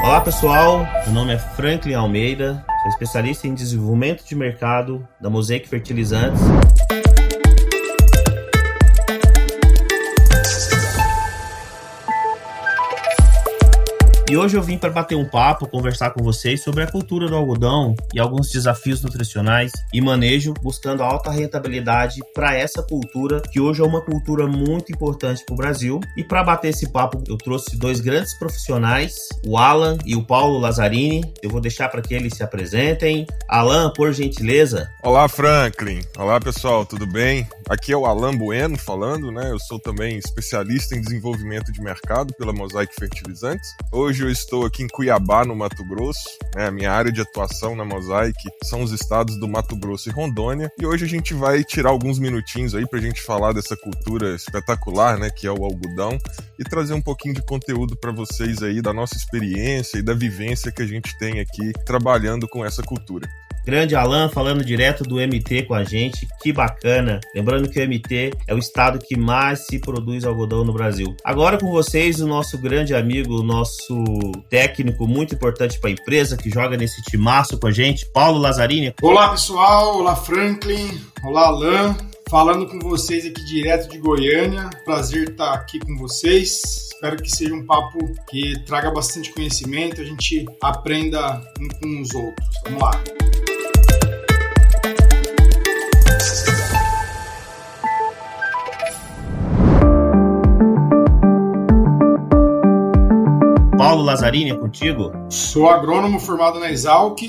Olá pessoal, meu nome é Franklin Almeida, sou especialista em desenvolvimento de mercado da Mosaic Fertilizantes. E hoje eu vim para bater um papo, conversar com vocês sobre a cultura do algodão e alguns desafios nutricionais e manejo, buscando alta rentabilidade para essa cultura, que hoje é uma cultura muito importante para o Brasil. E para bater esse papo, eu trouxe dois grandes profissionais, o Alan e o Paulo Lazzarini. Eu vou deixar para que eles se apresentem. Alan, por gentileza. Olá, Franklin. Olá, pessoal, tudo bem? Aqui é o Alan Bueno falando, né? Eu sou também especialista em desenvolvimento de mercado pela Mosaic Fertilizantes. Hoje eu estou aqui em Cuiabá, no Mato Grosso. Né? A minha área de atuação na Mosaic são os estados do Mato Grosso e Rondônia. E hoje a gente vai tirar alguns minutinhos aí para a gente falar dessa cultura espetacular, né, que é o algodão, e trazer um pouquinho de conteúdo para vocês aí da nossa experiência e da vivência que a gente tem aqui trabalhando com essa cultura. Grande Alan falando direto do MT com a gente, que bacana. Lembrando que o MT é o estado que mais se produz algodão no Brasil. Agora com vocês, o nosso grande amigo, o nosso técnico muito importante para a empresa, que joga nesse timaço com a gente, Paulo Lazzarini. Olá pessoal, olá Franklin, olá Alan. Falando com vocês aqui direto de Goiânia. Prazer estar aqui com vocês. Espero que seja um papo que traga bastante conhecimento, a gente aprenda um com os outros. Vamos lá. Paulo Lazzarini, é contigo? Sou agrônomo formado na Exalc,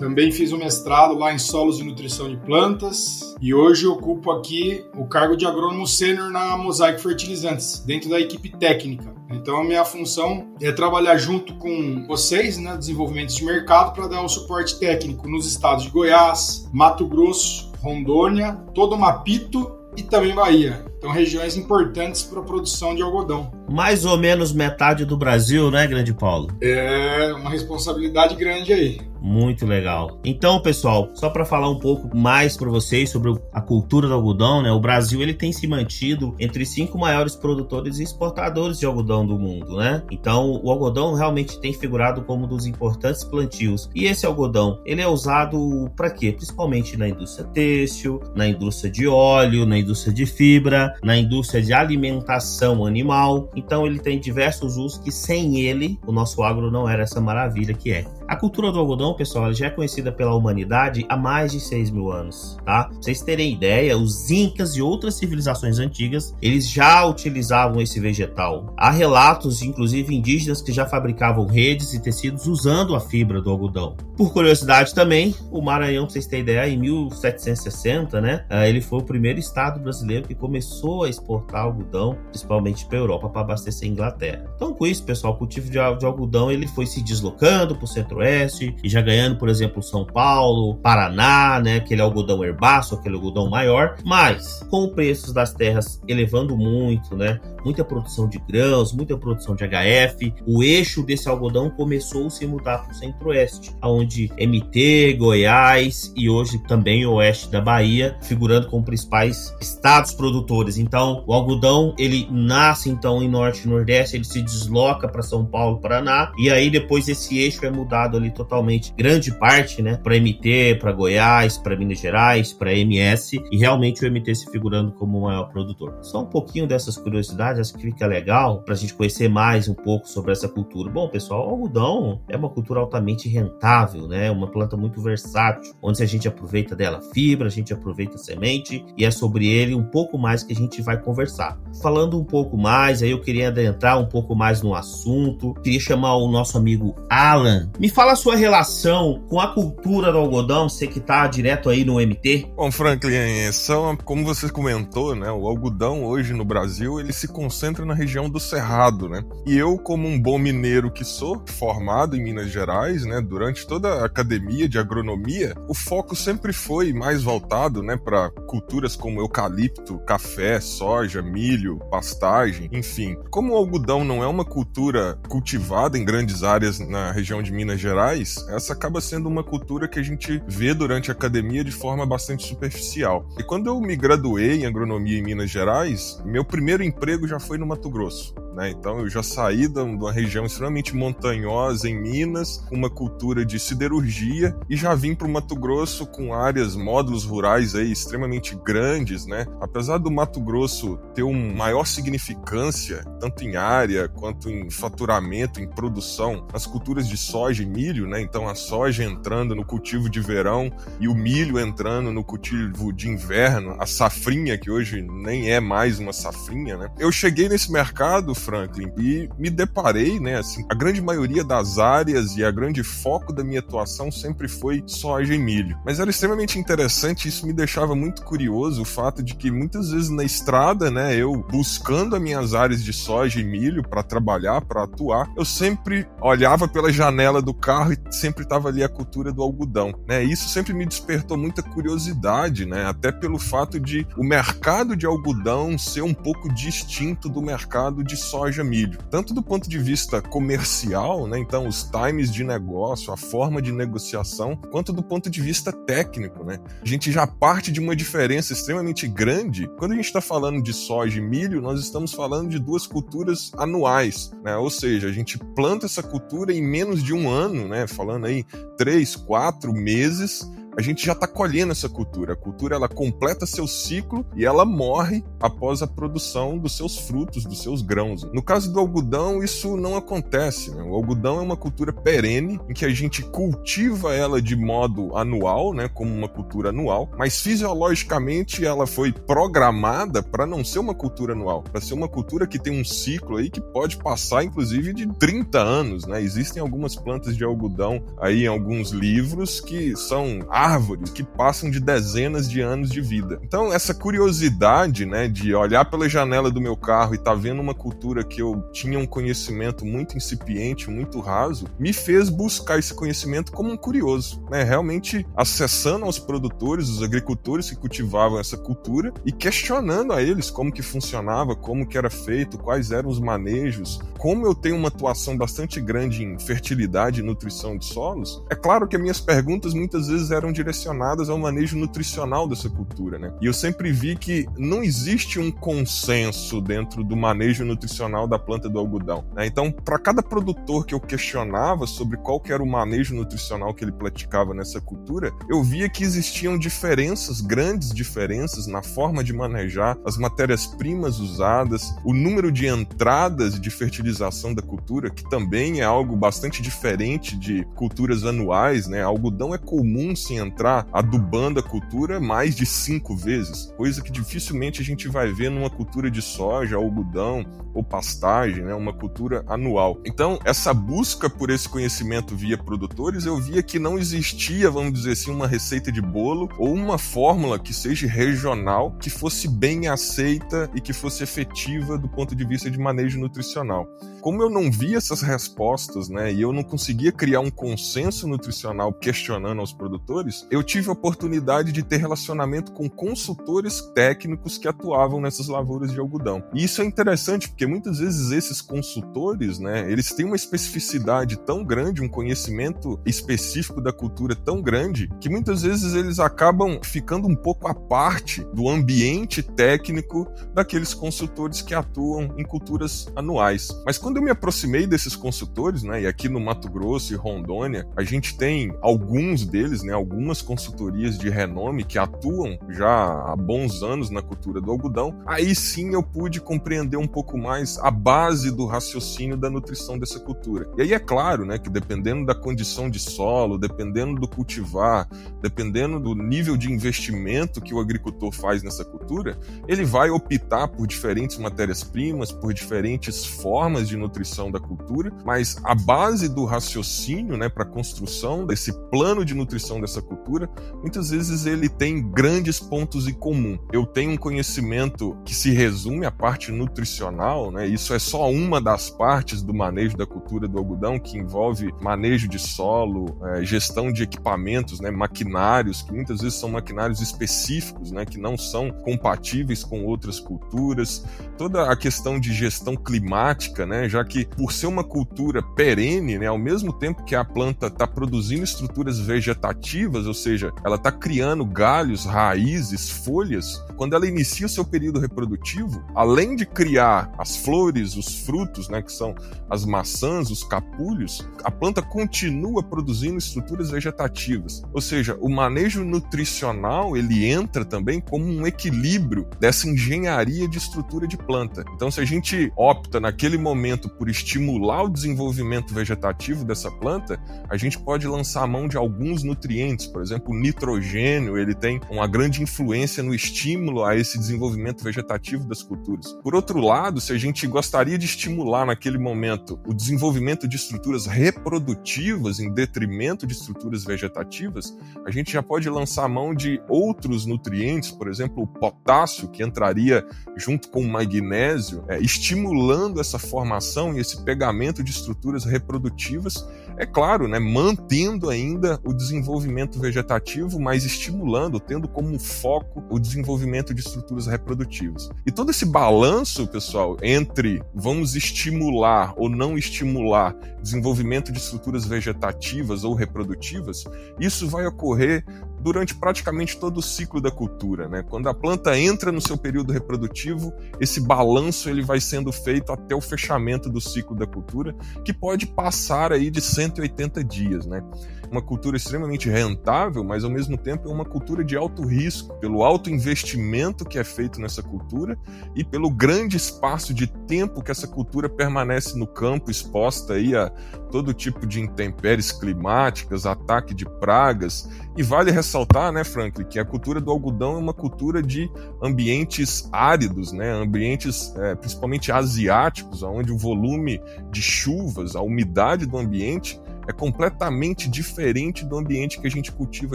também fiz um mestrado lá em solos e nutrição de plantas e hoje ocupo aqui o cargo de agrônomo sênior na Mosaic Fertilizantes, dentro da equipe técnica. Então a minha função é trabalhar junto com vocês, né, desenvolvimentos de mercado para dar um suporte técnico nos estados de Goiás, Mato Grosso, Rondônia, todo o Mapito e também Bahia. Então, regiões importantes para a produção de algodão. Mais ou menos metade do Brasil, né, Grande Paulo? É uma responsabilidade grande aí. Muito legal. Então, pessoal, só para falar um pouco mais para vocês sobre a cultura do algodão, né? O Brasil ele tem se mantido entre os cinco maiores produtores e exportadores de algodão do mundo, né? Então, o algodão realmente tem figurado como um dos importantes plantios. E esse algodão, ele é usado para quê? Principalmente na indústria têxtil, na indústria de óleo, na indústria de fibra, na indústria de alimentação animal. Então, ele tem diversos usos que sem ele, o nosso agro não era essa maravilha que é. A cultura do algodão, pessoal, já é conhecida pela humanidade há mais de 6 mil anos, tá? Pra vocês terem ideia, os incas e outras civilizações antigas, eles já utilizavam esse vegetal. Há relatos, inclusive indígenas, que já fabricavam redes e tecidos usando a fibra do algodão. Por curiosidade também, o Maranhão, pra vocês terem ideia, em 1760, né? Eh, ele foi o primeiro estado brasileiro que começou a exportar algodão, principalmente para a Europa, para abastecer a Inglaterra. Então, com isso, pessoal, o cultivo de algodão ele foi se deslocando para o centro centro-oeste e já ganhando, por exemplo, São Paulo, Paraná, né, aquele algodão herbaço, aquele algodão maior, mas com o preço das terras elevando muito, né, muita produção de grãos, muita produção de HF, o eixo desse algodão começou a se mudar para o centro-oeste, onde MT, Goiás e hoje também o oeste da Bahia, figurando como principais estados produtores. Então, o algodão ele nasce então em norte e nordeste, ele se desloca para São Paulo, Paraná, e aí depois esse eixo é mudado ali totalmente, grande parte, né, para MT, para Goiás, para Minas Gerais, para MS, e realmente o MT se figurando como o maior produtor. Só um pouquinho dessas curiosidades, acho que fica legal para a gente conhecer mais um pouco sobre essa cultura. Bom, pessoal, o algodão é uma cultura altamente rentável, né, uma planta muito versátil, onde a gente aproveita dela fibra, a gente aproveita a semente, e é sobre ele um pouco mais que a gente vai conversar. Falando um pouco mais, aí eu queria adentrar um pouco mais no assunto, queria chamar o nosso amigo Alan. Me fala a sua relação com a cultura do algodão, você que tá direto aí no MT. Bom, Franklin, são, como você comentou, né, o algodão hoje no Brasil, ele se concentra na região do Cerrado, né? E eu, como um bom mineiro que sou, formado em Minas Gerais, né, durante toda a academia de agronomia, o foco sempre foi mais voltado, né, para culturas como eucalipto, café, soja, milho, pastagem, enfim. Como o algodão não é uma cultura cultivada em grandes áreas na região de Minas Gerais, Gerais, essa acaba sendo uma cultura que a gente vê durante a academia de forma bastante superficial. E quando eu me graduei em agronomia em Minas Gerais, meu primeiro emprego já foi no Mato Grosso né? Então eu já saí de uma região extremamente montanhosa em Minas, com uma cultura de siderurgia, e já vim para o Mato Grosso com áreas, módulos rurais aí extremamente grandes, né? Apesar do Mato Grosso ter uma maior significância, tanto em área quanto em faturamento, em produção, as culturas de soja e milho, né? Então a soja entrando no cultivo de verão e o milho entrando no cultivo de inverno, a safrinha, que hoje nem é mais uma safrinha, né? Eu cheguei nesse mercado, Franklin, e me deparei, né? Assim, a grande maioria das áreas e a grande foco da minha atuação sempre foi soja e milho. Mas era extremamente interessante, isso me deixava muito curioso, o fato de que muitas vezes na estrada, né, eu buscando as minhas áreas de soja e milho para trabalhar, para atuar, eu sempre olhava pela janela do carro e sempre estava ali a cultura do algodão, né? Isso sempre me despertou muita curiosidade, né? Até pelo fato de o mercado de algodão ser um pouco distinto do mercado de soja milho, tanto do ponto de vista comercial, né? Então os times de negócio, a forma de negociação, quanto do ponto de vista técnico, né? A gente já parte de uma diferença extremamente grande. Quando a gente está falando de soja e milho, nós estamos falando de duas culturas anuais, né? Ou seja, a gente planta essa cultura em menos de um ano, né? Falando aí três, quatro meses a gente já está colhendo essa cultura. A cultura ela completa seu ciclo e ela morre após a produção dos seus frutos, dos seus grãos. No caso do algodão, isso não acontece. Né? O algodão é uma cultura perene em que a gente cultiva ela de modo anual, né, como uma cultura anual, mas fisiologicamente ela foi programada para não ser uma cultura anual, para ser uma cultura que tem um ciclo aí que pode passar inclusive de 30 anos, né? Existem algumas plantas de algodão aí em alguns livros que são árvores que passam de dezenas de anos de vida. Então, essa curiosidade, né, de olhar pela janela do meu carro e tá vendo uma cultura que eu tinha um conhecimento muito incipiente, muito raso, me fez buscar esse conhecimento como um curioso, né? Realmente acessando aos produtores, os agricultores que cultivavam essa cultura e questionando a eles como que funcionava, como que era feito, quais eram os manejos. Como eu tenho uma atuação bastante grande em fertilidade e nutrição de solos, é claro que as minhas perguntas muitas vezes eram direcionadas ao manejo nutricional dessa cultura, né? E eu sempre vi que não existe um consenso dentro do manejo nutricional da planta do algodão. Né? Então, para cada produtor que eu questionava sobre qual era o manejo nutricional que ele praticava nessa cultura, eu via que existiam diferenças, grandes diferenças na forma de manejar as matérias-primas usadas, o número de entradas de fertilização da cultura, que também é algo bastante diferente de culturas anuais, né? Algodão é comum entrar adubando a cultura mais de cinco vezes, coisa que dificilmente a gente vai ver numa cultura de soja, algodão ou pastagem, né? uma cultura anual. Então, essa busca por esse conhecimento via produtores, eu via que não existia, vamos dizer assim, uma receita de bolo ou uma fórmula que seja regional, que fosse bem aceita e que fosse efetiva do ponto de vista de manejo nutricional. Como eu não via essas respostas, né, e eu não conseguia criar um consenso nutricional questionando aos produtores, eu tive a oportunidade de ter relacionamento com consultores técnicos que atuavam nessas lavouras de algodão. E isso é interessante porque muitas vezes esses consultores, né, eles têm uma especificidade tão grande, um conhecimento específico da cultura tão grande, que muitas vezes eles acabam ficando um pouco à parte do ambiente técnico daqueles consultores que atuam em culturas anuais. Mas quando eu me aproximei desses consultores, né, e aqui no Mato Grosso e Rondônia, a gente tem alguns deles, né, alguns algumas consultorias de renome que atuam já há bons anos na cultura do algodão, aí sim eu pude compreender um pouco mais a base do raciocínio da nutrição dessa cultura. E aí é claro, né, que dependendo da condição de solo, dependendo do cultivar, dependendo do nível de investimento que o agricultor faz nessa cultura, ele vai optar por diferentes matérias-primas, por diferentes formas de nutrição da cultura, mas a base do raciocínio, né, para a construção desse plano de nutrição dessa cultura, muitas vezes ele tem grandes pontos em comum. Eu tenho um conhecimento que se resume à parte nutricional, né? Isso é só uma das partes do manejo da cultura do algodão, que envolve manejo de solo, é, gestão de equipamentos, né? maquinários, que muitas vezes são maquinários específicos, né? que não são compatíveis com outras culturas. Toda a questão de gestão climática, né? já que por ser uma cultura perene, né? ao mesmo tempo que a planta está produzindo estruturas vegetativas, ou seja, ela está criando galhos, raízes, folhas. Quando ela inicia o seu período reprodutivo, além de criar as flores, os frutos, né, que são as maçãs, os capulhos, a planta continua produzindo estruturas vegetativas. Ou seja, o manejo nutricional ele entra também como um equilíbrio dessa engenharia de estrutura de planta. Então, se a gente opta naquele momento por estimular o desenvolvimento vegetativo dessa planta, a gente pode lançar a mão de alguns nutrientes, por exemplo, o nitrogênio, ele tem uma grande influência no estímulo a esse desenvolvimento vegetativo das culturas. Por outro lado, se a gente gostaria de estimular naquele momento o desenvolvimento de estruturas reprodutivas em detrimento de estruturas vegetativas, a gente já pode lançar a mão de outros nutrientes, por exemplo, o potássio, que entraria junto com o magnésio, é, estimulando essa formação e esse pegamento de estruturas reprodutivas é claro, né, mantendo ainda o desenvolvimento vegetativo, mas estimulando, tendo como foco o desenvolvimento de estruturas reprodutivas. E todo esse balanço, pessoal, entre vamos estimular ou não estimular desenvolvimento de estruturas vegetativas ou reprodutivas, isso vai ocorrer durante praticamente todo o ciclo da cultura, né? Quando a planta entra no seu período reprodutivo, esse balanço ele vai sendo feito até o fechamento do ciclo da cultura, que pode passar aí de 180 dias, né? Uma cultura extremamente rentável, mas ao mesmo tempo é uma cultura de alto risco, pelo alto investimento que é feito nessa cultura e pelo grande espaço de tempo que essa cultura permanece no campo, exposta aí a todo tipo de intempéries climáticas, ataque de pragas. E vale ressaltar, né, Franklin, que a cultura do algodão é uma cultura de ambientes áridos, né, ambientes é, principalmente asiáticos, onde o volume de chuvas, a umidade do ambiente é completamente diferente do ambiente que a gente cultiva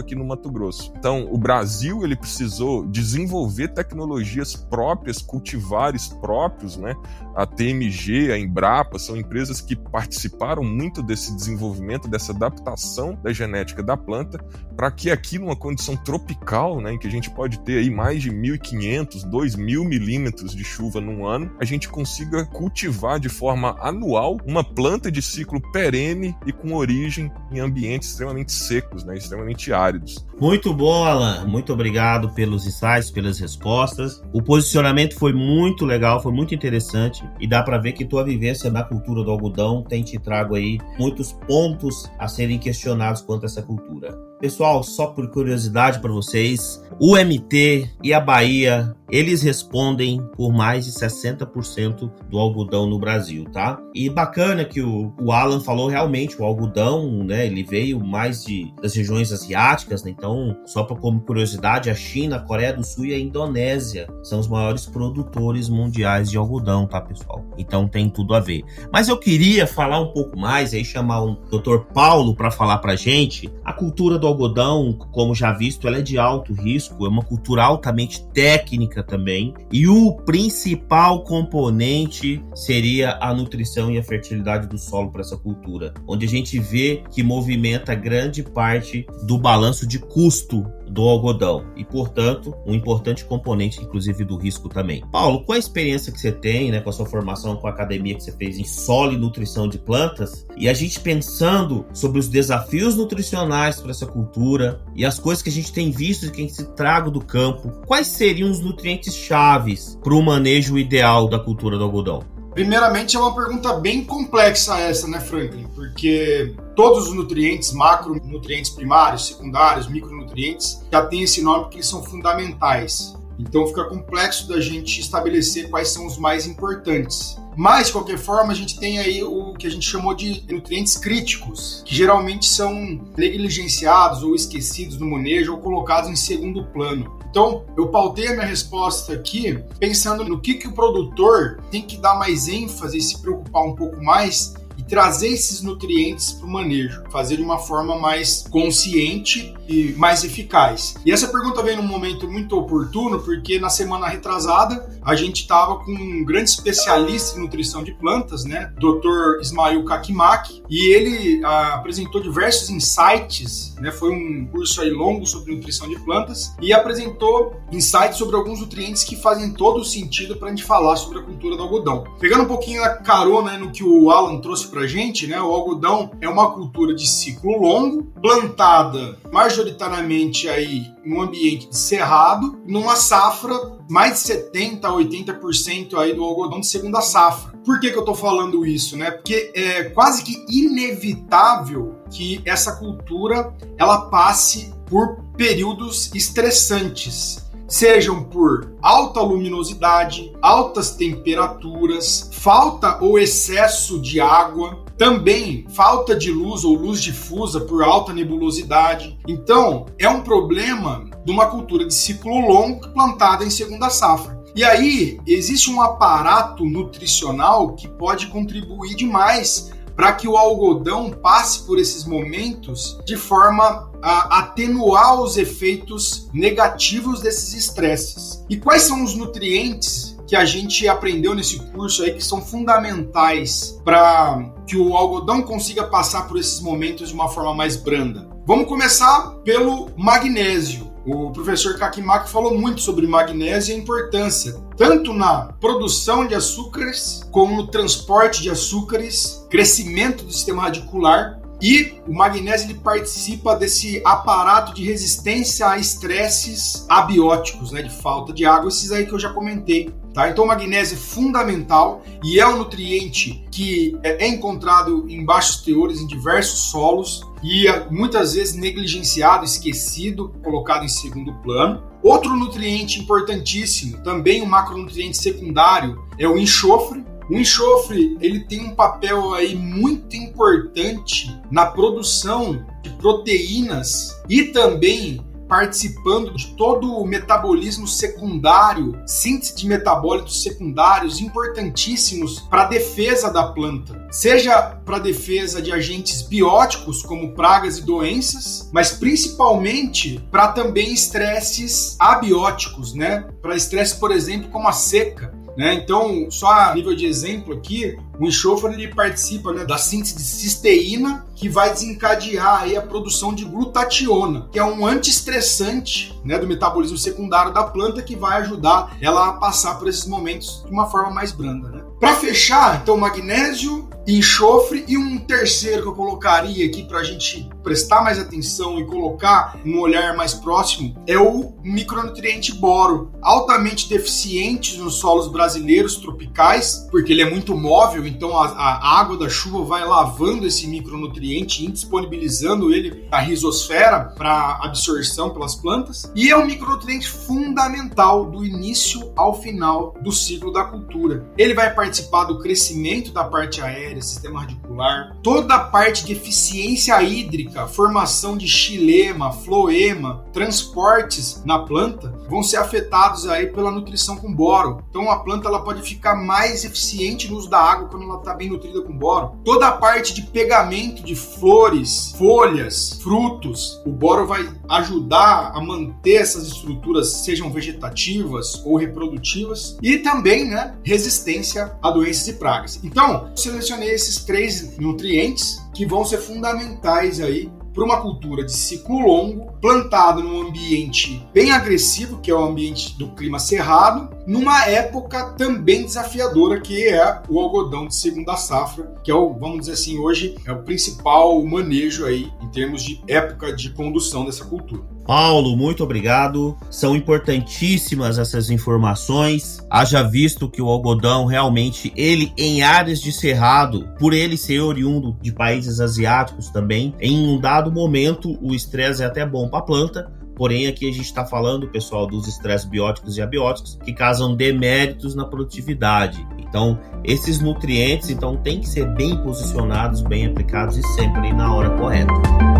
aqui no Mato Grosso. Então, o Brasil ele precisou desenvolver tecnologias próprias, cultivares próprios, né? A TMG, a Embrapa são empresas que participaram muito desse desenvolvimento, dessa adaptação da genética da planta, para que aqui numa condição tropical, né, em que a gente pode ter aí mais de 1.500, 2.000 milímetros de chuva num ano, a gente consiga cultivar de forma anual uma planta de ciclo perene e com origem em ambientes extremamente secos, né, extremamente áridos. Muito bom, Alan. Muito obrigado pelos insights, pelas respostas. O posicionamento foi muito legal, foi muito interessante e dá para ver que tua vivência na cultura do algodão tem te trago aí muitos pontos a serem questionados quanto a essa cultura. Pessoal, só por curiosidade para vocês, o MT e a Bahia, eles respondem por mais de 60% do algodão no Brasil, tá? E bacana que o, o Alan falou realmente, o algodão, né, ele veio mais de, das regiões asiáticas, né? Então, só para como curiosidade, a China, a Coreia do Sul e a Indonésia são os maiores produtores mundiais de algodão, tá, pessoal? Então tem tudo a ver. Mas eu queria falar um pouco mais, aí chamar o Dr. Paulo para falar pra gente a cultura do algodão, como já visto, ela é de alto risco, é uma cultura altamente técnica também, e o principal componente seria a nutrição e a fertilidade do solo para essa cultura, onde a gente vê que movimenta grande parte do balanço de custo do algodão e, portanto, um importante componente, inclusive, do risco também. Paulo, qual a experiência que você tem, né, com a sua formação com a academia que você fez em solo e nutrição de plantas, e a gente pensando sobre os desafios nutricionais para essa cultura e as coisas que a gente tem visto que a gente traga do campo, quais seriam os nutrientes chaves para o manejo ideal da cultura do algodão? Primeiramente, é uma pergunta bem complexa essa, né, Franklin? Porque todos os nutrientes, macronutrientes primários, secundários, micronutrientes, já têm esse nome porque eles são fundamentais. Então fica complexo da gente estabelecer quais são os mais importantes. Mas, de qualquer forma, a gente tem aí o que a gente chamou de nutrientes críticos, que geralmente são negligenciados ou esquecidos no manejo ou colocados em segundo plano. Então, eu pautei a minha resposta aqui pensando no que, que o produtor tem que dar mais ênfase e se preocupar um pouco mais trazer esses nutrientes para o manejo, fazer de uma forma mais consciente e mais eficaz. E essa pergunta vem num momento muito oportuno, porque na semana retrasada a gente estava com um grande especialista em nutrição de plantas, né, Dr. Ismail Kakimak, e ele ah, apresentou diversos insights, né, foi um curso aí longo sobre nutrição de plantas e apresentou insights sobre alguns nutrientes que fazem todo o sentido para a gente falar sobre a cultura do algodão. Pegando um pouquinho a carona né, no que o Alan trouxe para gente, né? O algodão é uma cultura de ciclo longo, plantada majoritariamente aí num ambiente de cerrado, numa safra mais de 70 a 80% aí do algodão de segunda safra. Por que, que eu estou falando isso, né? Porque é quase que inevitável que essa cultura ela passe por períodos estressantes sejam por alta luminosidade, altas temperaturas, falta ou excesso de água, também falta de luz ou luz difusa por alta nebulosidade. Então, é um problema de uma cultura de ciclo longo plantada em segunda safra. E aí, existe um aparato nutricional que pode contribuir demais para que o algodão passe por esses momentos de forma a atenuar os efeitos negativos desses estresses. E quais são os nutrientes que a gente aprendeu nesse curso aí que são fundamentais para que o algodão consiga passar por esses momentos de uma forma mais branda? Vamos começar pelo magnésio. O professor Kakimaki falou muito sobre magnésio e a importância, tanto na produção de açúcares, como no transporte de açúcares, crescimento do sistema radicular. E o magnésio ele participa desse aparato de resistência a estresses abióticos, né, de falta de água, esses aí que eu já comentei Tá? Então, o magnésio é fundamental e é um nutriente que é encontrado em baixos teores em diversos solos e muitas vezes negligenciado, esquecido, colocado em segundo plano. Outro nutriente importantíssimo, também um macronutriente secundário, é o enxofre. O enxofre ele tem um papel aí muito importante na produção de proteínas e também participando de todo o metabolismo secundário, síntese de metabólitos secundários importantíssimos para a defesa da planta, seja para a defesa de agentes bióticos como pragas e doenças, mas principalmente para também estresses abióticos, né? Para estresse, por exemplo, como a seca. Né? Então, só a nível de exemplo aqui, o enxofre ele participa né, da síntese de cisteína, que vai desencadear aí a produção de glutationa, que é um antiestressante né, do metabolismo secundário da planta que vai ajudar ela a passar por esses momentos de uma forma mais branda. Né? Para fechar, então, magnésio, enxofre e um terceiro que eu colocaria aqui para a gente prestar mais atenção e colocar um olhar mais próximo é o micronutriente boro, altamente deficiente nos solos brasileiros tropicais, porque ele é muito móvel, então a, a água da chuva vai lavando esse micronutriente, indisponibilizando ele à risosfera para absorção pelas plantas, e é um micronutriente fundamental do início ao final do ciclo da cultura. Ele vai participar do crescimento da parte aérea, sistema radicular, toda a parte de eficiência hídrica formação de xilema, floema, transportes na planta vão ser afetados aí pela nutrição com boro. Então a planta ela pode ficar mais eficiente no uso da água quando ela está bem nutrida com boro. Toda a parte de pegamento de flores, folhas, frutos, o boro vai ajudar a manter essas estruturas sejam vegetativas ou reprodutivas e também, né, resistência a doenças e pragas. Então, selecionei esses três nutrientes que vão ser fundamentais aí para uma cultura de ciclo longo, plantada num ambiente bem agressivo, que é o ambiente do clima cerrado, numa época também desafiadora, que é o algodão de segunda safra, que é o, vamos dizer assim, hoje é o principal manejo aí em termos de época de condução dessa cultura. Paulo, muito obrigado. São importantíssimas essas informações. Haja visto que o algodão realmente, ele em áreas de cerrado, por ele ser oriundo de países asiáticos também, em um dado momento o estresse é até bom para a planta, Porém, aqui a gente está falando, pessoal, dos estresses bióticos e abióticos que causam deméritos na produtividade. Então, esses nutrientes então têm que ser bem posicionados, bem aplicados e sempre na hora correta.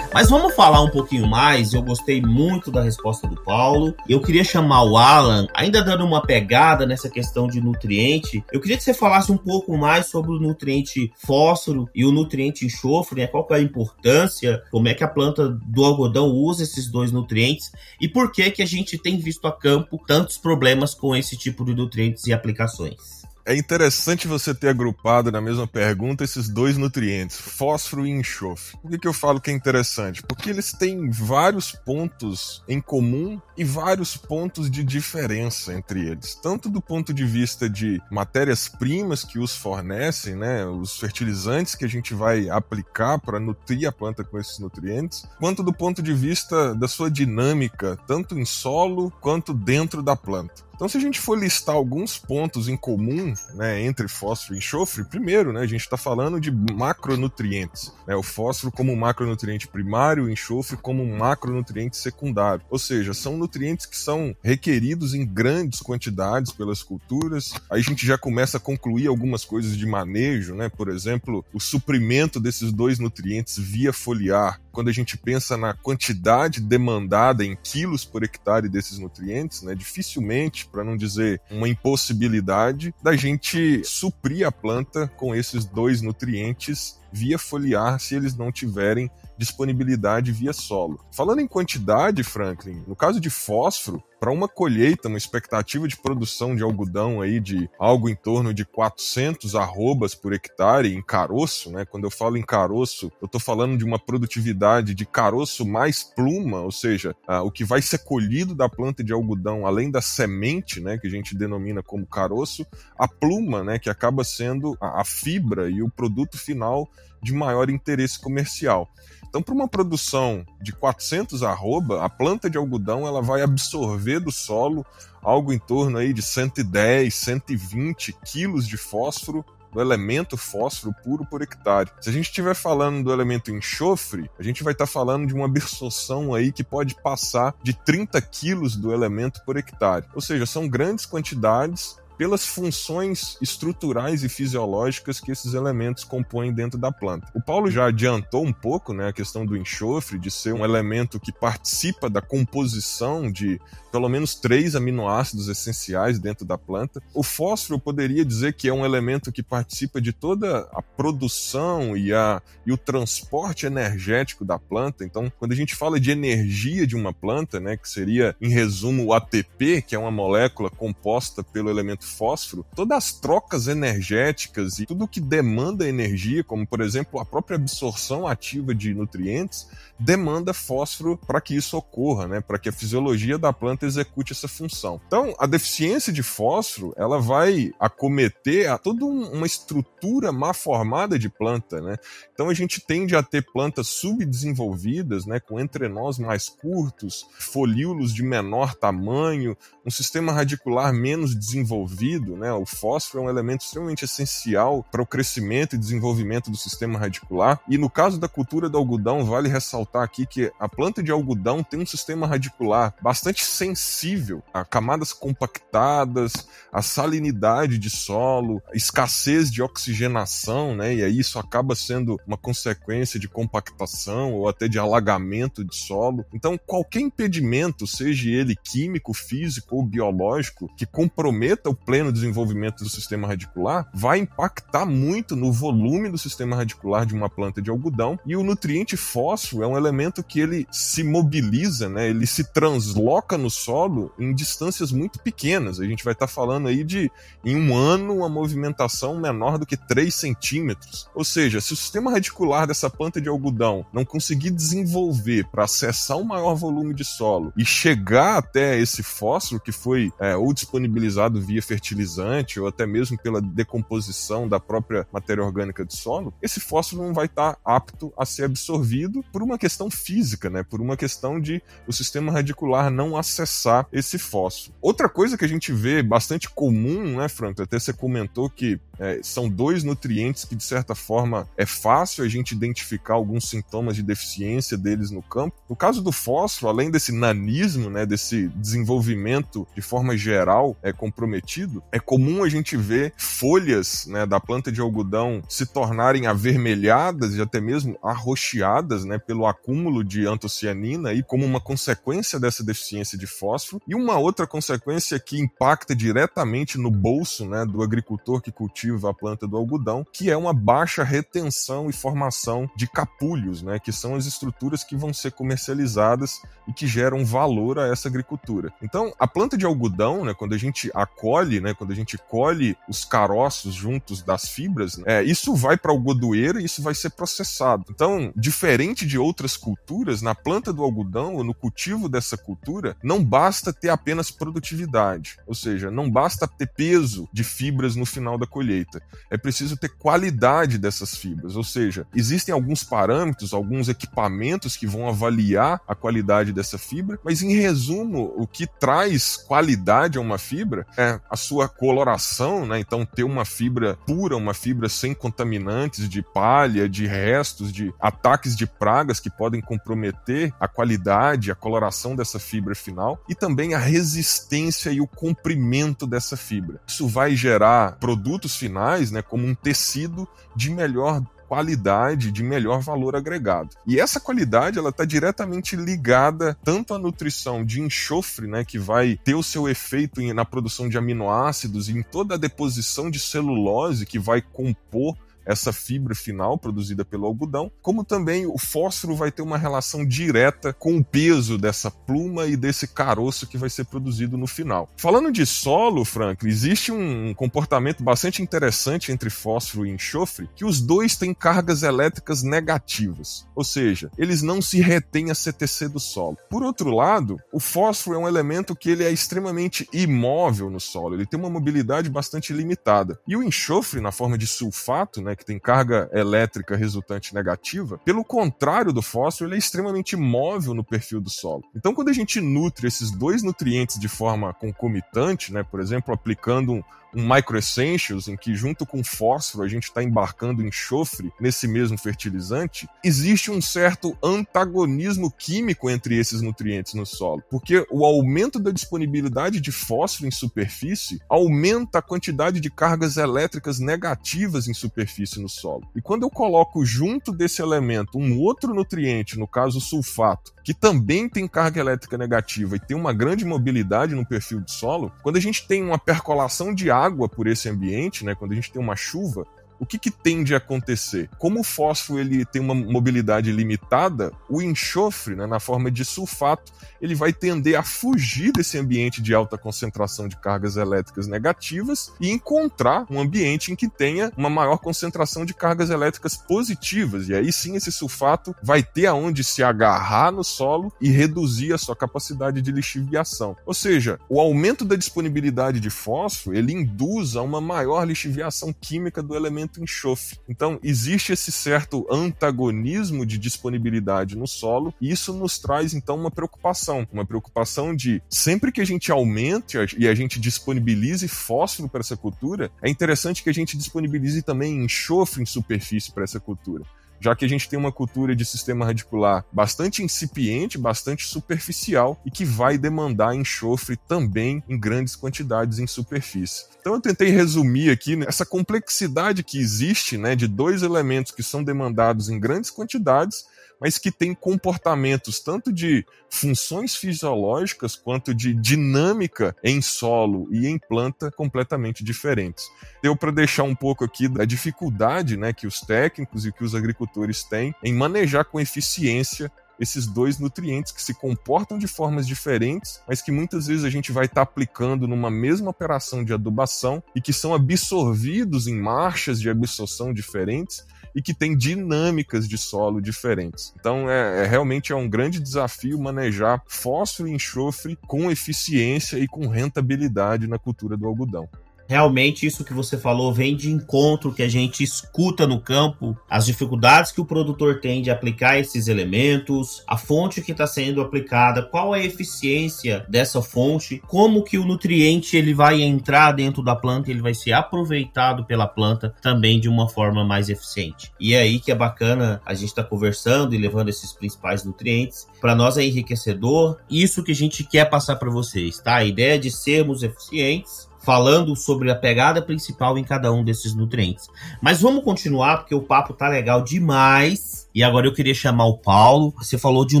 Mas vamos falar um pouquinho mais. Eu gostei muito da resposta do Paulo. Eu queria chamar o Alan, ainda dando uma pegada nessa questão de nutriente. Eu queria que você falasse um pouco mais sobre o nutriente fósforo e o nutriente enxofre, né? Qual é a importância, como é que a planta do algodão usa esses dois nutrientes e por que que a gente tem visto a campo tantos problemas com esse tipo de nutrientes e aplicações. É interessante você ter agrupado na mesma pergunta esses dois nutrientes, fósforo e enxofre. Por que, que eu falo que é interessante? Porque eles têm vários pontos em comum e vários pontos de diferença entre eles. Tanto do ponto de vista de matérias-primas que os fornecem, né, os fertilizantes que a gente vai aplicar para nutrir a planta com esses nutrientes, quanto do ponto de vista da sua dinâmica, tanto em solo quanto dentro da planta. Então, se a gente for listar alguns pontos em comum né, entre fósforo e enxofre, primeiro, né, a gente está falando de macronutrientes. Né, o fósforo como um macronutriente primário, o enxofre como um macronutriente secundário. Ou seja, são nutrientes que são requeridos em grandes quantidades pelas culturas. Aí a gente já começa a concluir algumas coisas de manejo, né? por exemplo, o suprimento desses dois nutrientes via foliar quando a gente pensa na quantidade demandada em quilos por hectare desses nutrientes, né, dificilmente, para não dizer uma impossibilidade, da gente suprir a planta com esses dois nutrientes via foliar se eles não tiverem disponibilidade via solo. Falando em quantidade, Franklin, no caso de fósforo, para uma colheita, uma expectativa de produção de algodão aí de algo em torno de 400 arrobas por hectare em caroço, né? Quando eu falo em caroço, eu estou falando de uma produtividade de caroço mais pluma, ou seja, ah, o que vai ser colhido da planta de algodão, além da semente, né, que a gente denomina como caroço, a pluma, né, que acaba sendo a, a fibra e o produto final de maior interesse comercial. Então, para uma produção de 400 arroba, a planta de algodão ela vai absorver do solo algo em torno aí de 110, 120 quilos de fósforo do elemento fósforo puro por hectare. Se a gente estiver falando do elemento enxofre, a gente vai estar tá falando de uma absorção aí que pode passar de 30 quilos do elemento por hectare. Ou seja, são grandes quantidades pelas funções estruturais e fisiológicas que esses elementos compõem dentro da planta. O Paulo já adiantou um pouco né, a questão do enxofre, de ser um elemento que participa da composição de pelo menos três aminoácidos essenciais dentro da planta. O fósforo poderia dizer que é um elemento que participa de toda a produção e, a, e o transporte energético da planta. Então, quando a gente fala de energia de uma planta, né, que seria, em resumo, o ATP, que é uma molécula composta pelo elemento fósforo, todas as trocas energéticas e tudo que demanda energia, como por exemplo a própria absorção ativa de nutrientes, demanda fósforo para que isso ocorra, né? Para que a fisiologia da planta execute essa função. Então, a deficiência de fósforo, ela vai acometer a toda uma estrutura má formada de planta, né? Então, a gente tende a ter plantas subdesenvolvidas, né, com entrenós mais curtos, folíolos de menor tamanho, um sistema radicular menos desenvolvido, né? O fósforo é um elemento extremamente essencial para o crescimento e desenvolvimento do sistema radicular. E no caso da cultura do algodão, vale ressaltar aqui que a planta de algodão tem um sistema radicular bastante sensível a camadas compactadas, a salinidade de solo, a escassez de oxigenação, né? E aí isso acaba sendo uma consequência de compactação ou até de alagamento de solo. Então, qualquer impedimento, seja ele químico, físico ou biológico que comprometa o pleno desenvolvimento do sistema radicular vai impactar muito no volume do sistema radicular de uma planta de algodão e o nutriente fósforo é um elemento que ele se mobiliza, né? Ele se transloca no solo em distâncias muito pequenas. A gente vai estar tá falando aí de em um ano uma movimentação menor do que 3 centímetros. Ou seja, se o sistema radicular dessa planta de algodão não conseguir desenvolver para acessar um maior volume de solo e chegar até esse fósforo que foi é, ou disponibilizado via fertilizante ou até mesmo pela decomposição da própria matéria orgânica do solo, esse fósforo não vai estar apto a ser absorvido por uma questão física, né? Por uma questão de o sistema radicular não acessar esse fósforo. Outra coisa que a gente vê bastante comum, né, Franco? Até você comentou que é, são dois nutrientes que, de certa forma, é fácil a gente identificar alguns sintomas de deficiência deles no campo. No caso do fósforo, além desse nanismo, né, desse desenvolvimento de forma geral é comprometido, é comum a gente ver folhas né, da planta de algodão se tornarem avermelhadas e até mesmo arroxeadas né, pelo acúmulo de antocianina e como uma consequência dessa deficiência de fósforo. E uma outra consequência que impacta diretamente no bolso né, do agricultor que cultiva a planta do algodão, que é uma baixa retenção e formação de capulhos, né, que são as estruturas que vão ser comercializadas e que geram valor a essa agricultura. Então, a planta de algodão, né, quando a gente acolhe colhe, né, quando a gente colhe os caroços juntos das fibras, né, é, isso vai para a algodoeira e isso vai ser processado. Então, diferente de outras culturas, na planta do algodão ou no cultivo dessa cultura, não basta ter apenas produtividade, ou seja, não basta ter peso de fibras no final da colheita. É preciso ter qualidade dessas fibras, ou seja, existem alguns parâmetros, alguns equipamentos que vão avaliar a qualidade dessa fibra, mas em resumo, o que traz qualidade a uma fibra é a sua coloração, né? Então ter uma fibra pura, uma fibra sem contaminantes de palha, de restos, de ataques de pragas que podem comprometer a qualidade, a coloração dessa fibra final e também a resistência e o comprimento dessa fibra. Isso vai gerar produtos finais, né, como um tecido de melhor qualidade de melhor valor agregado. E essa qualidade ela está diretamente ligada tanto à nutrição de enxofre, né, que vai ter o seu efeito na produção de aminoácidos e em toda a deposição de celulose que vai compor essa fibra final produzida pelo algodão, como também o fósforo vai ter uma relação direta com o peso dessa pluma e desse caroço que vai ser produzido no final. Falando de solo, Franklin, existe um comportamento bastante interessante entre fósforo e enxofre, que os dois têm cargas elétricas negativas, ou seja, eles não se retêm a CTC do solo. Por outro lado, o fósforo é um elemento que ele é extremamente imóvel no solo, ele tem uma mobilidade bastante limitada. E o enxofre, na forma de sulfato, né, né, que tem carga elétrica resultante negativa, pelo contrário do fósforo, ele é extremamente móvel no perfil do solo. Então, quando a gente nutre esses dois nutrientes de forma concomitante, né, por exemplo, aplicando um, um microessentials em que junto com fósforo a gente está embarcando enxofre nesse mesmo fertilizante, existe um certo antagonismo químico entre esses nutrientes no solo, porque o aumento da disponibilidade de fósforo em superfície aumenta a quantidade de cargas elétricas negativas em superfície no solo. E quando eu coloco junto desse elemento um outro nutriente, no caso o sulfato, que também tem carga elétrica negativa e tem uma grande mobilidade no perfil do solo, quando a gente tem uma percolação de água por esse ambiente, né, quando a gente tem uma chuva, o que, que tende a acontecer? Como o fósforo ele tem uma mobilidade limitada, o enxofre, né, na forma de sulfato, ele vai tender a fugir desse ambiente de alta concentração de cargas elétricas negativas e encontrar um ambiente em que tenha uma maior concentração de cargas elétricas positivas. E aí sim esse sulfato vai ter aonde se agarrar no solo e reduzir a sua capacidade de lixiviação. Ou seja, o aumento da disponibilidade de fósforo ele induz a uma maior lixiviação química do elemento muito enxofre. Então, existe esse certo antagonismo de disponibilidade no solo, e isso nos traz então uma preocupação, uma preocupação de sempre que a gente aumente e a gente disponibilize fósforo para essa cultura, é interessante que a gente disponibilize também enxofre em superfície para essa cultura já que a gente tem uma cultura de sistema radicular bastante incipiente, bastante superficial e que vai demandar enxofre também em grandes quantidades em superfície. Então eu tentei resumir aqui né, essa complexidade que existe né, de dois elementos que são demandados em grandes quantidades mas que tem comportamentos tanto de funções fisiológicas quanto de dinâmica em solo e em planta completamente diferentes. Deu para deixar um pouco aqui da dificuldade né, que os técnicos e que os agricultores têm em manejar com eficiência esses dois nutrientes que se comportam de formas diferentes, mas que muitas vezes a gente vai estar tá aplicando numa mesma operação de adubação e que são absorvidos em marchas de absorção diferentes e que tem dinâmicas de solo diferentes. Então, é, é, realmente é um grande desafio manejar fósforo e enxofre com eficiência e com rentabilidade na cultura do algodão. Realmente, isso que você falou vem de encontro que a gente escuta no campo, as dificuldades que o produtor tem de aplicar esses elementos, a fonte que está sendo aplicada, qual é a eficiência dessa fonte, como que o nutriente ele vai entrar dentro da planta, ele vai ser aproveitado pela planta também de uma forma mais eficiente. E é aí que é bacana a gente estar tá conversando e levando esses principais nutrientes. Para nós é enriquecedor. Isso que a gente quer passar para vocês, tá? A ideia de sermos eficientes falando sobre a pegada principal em cada um desses nutrientes. Mas vamos continuar porque o papo tá legal demais. E agora eu queria chamar o Paulo. Você falou de um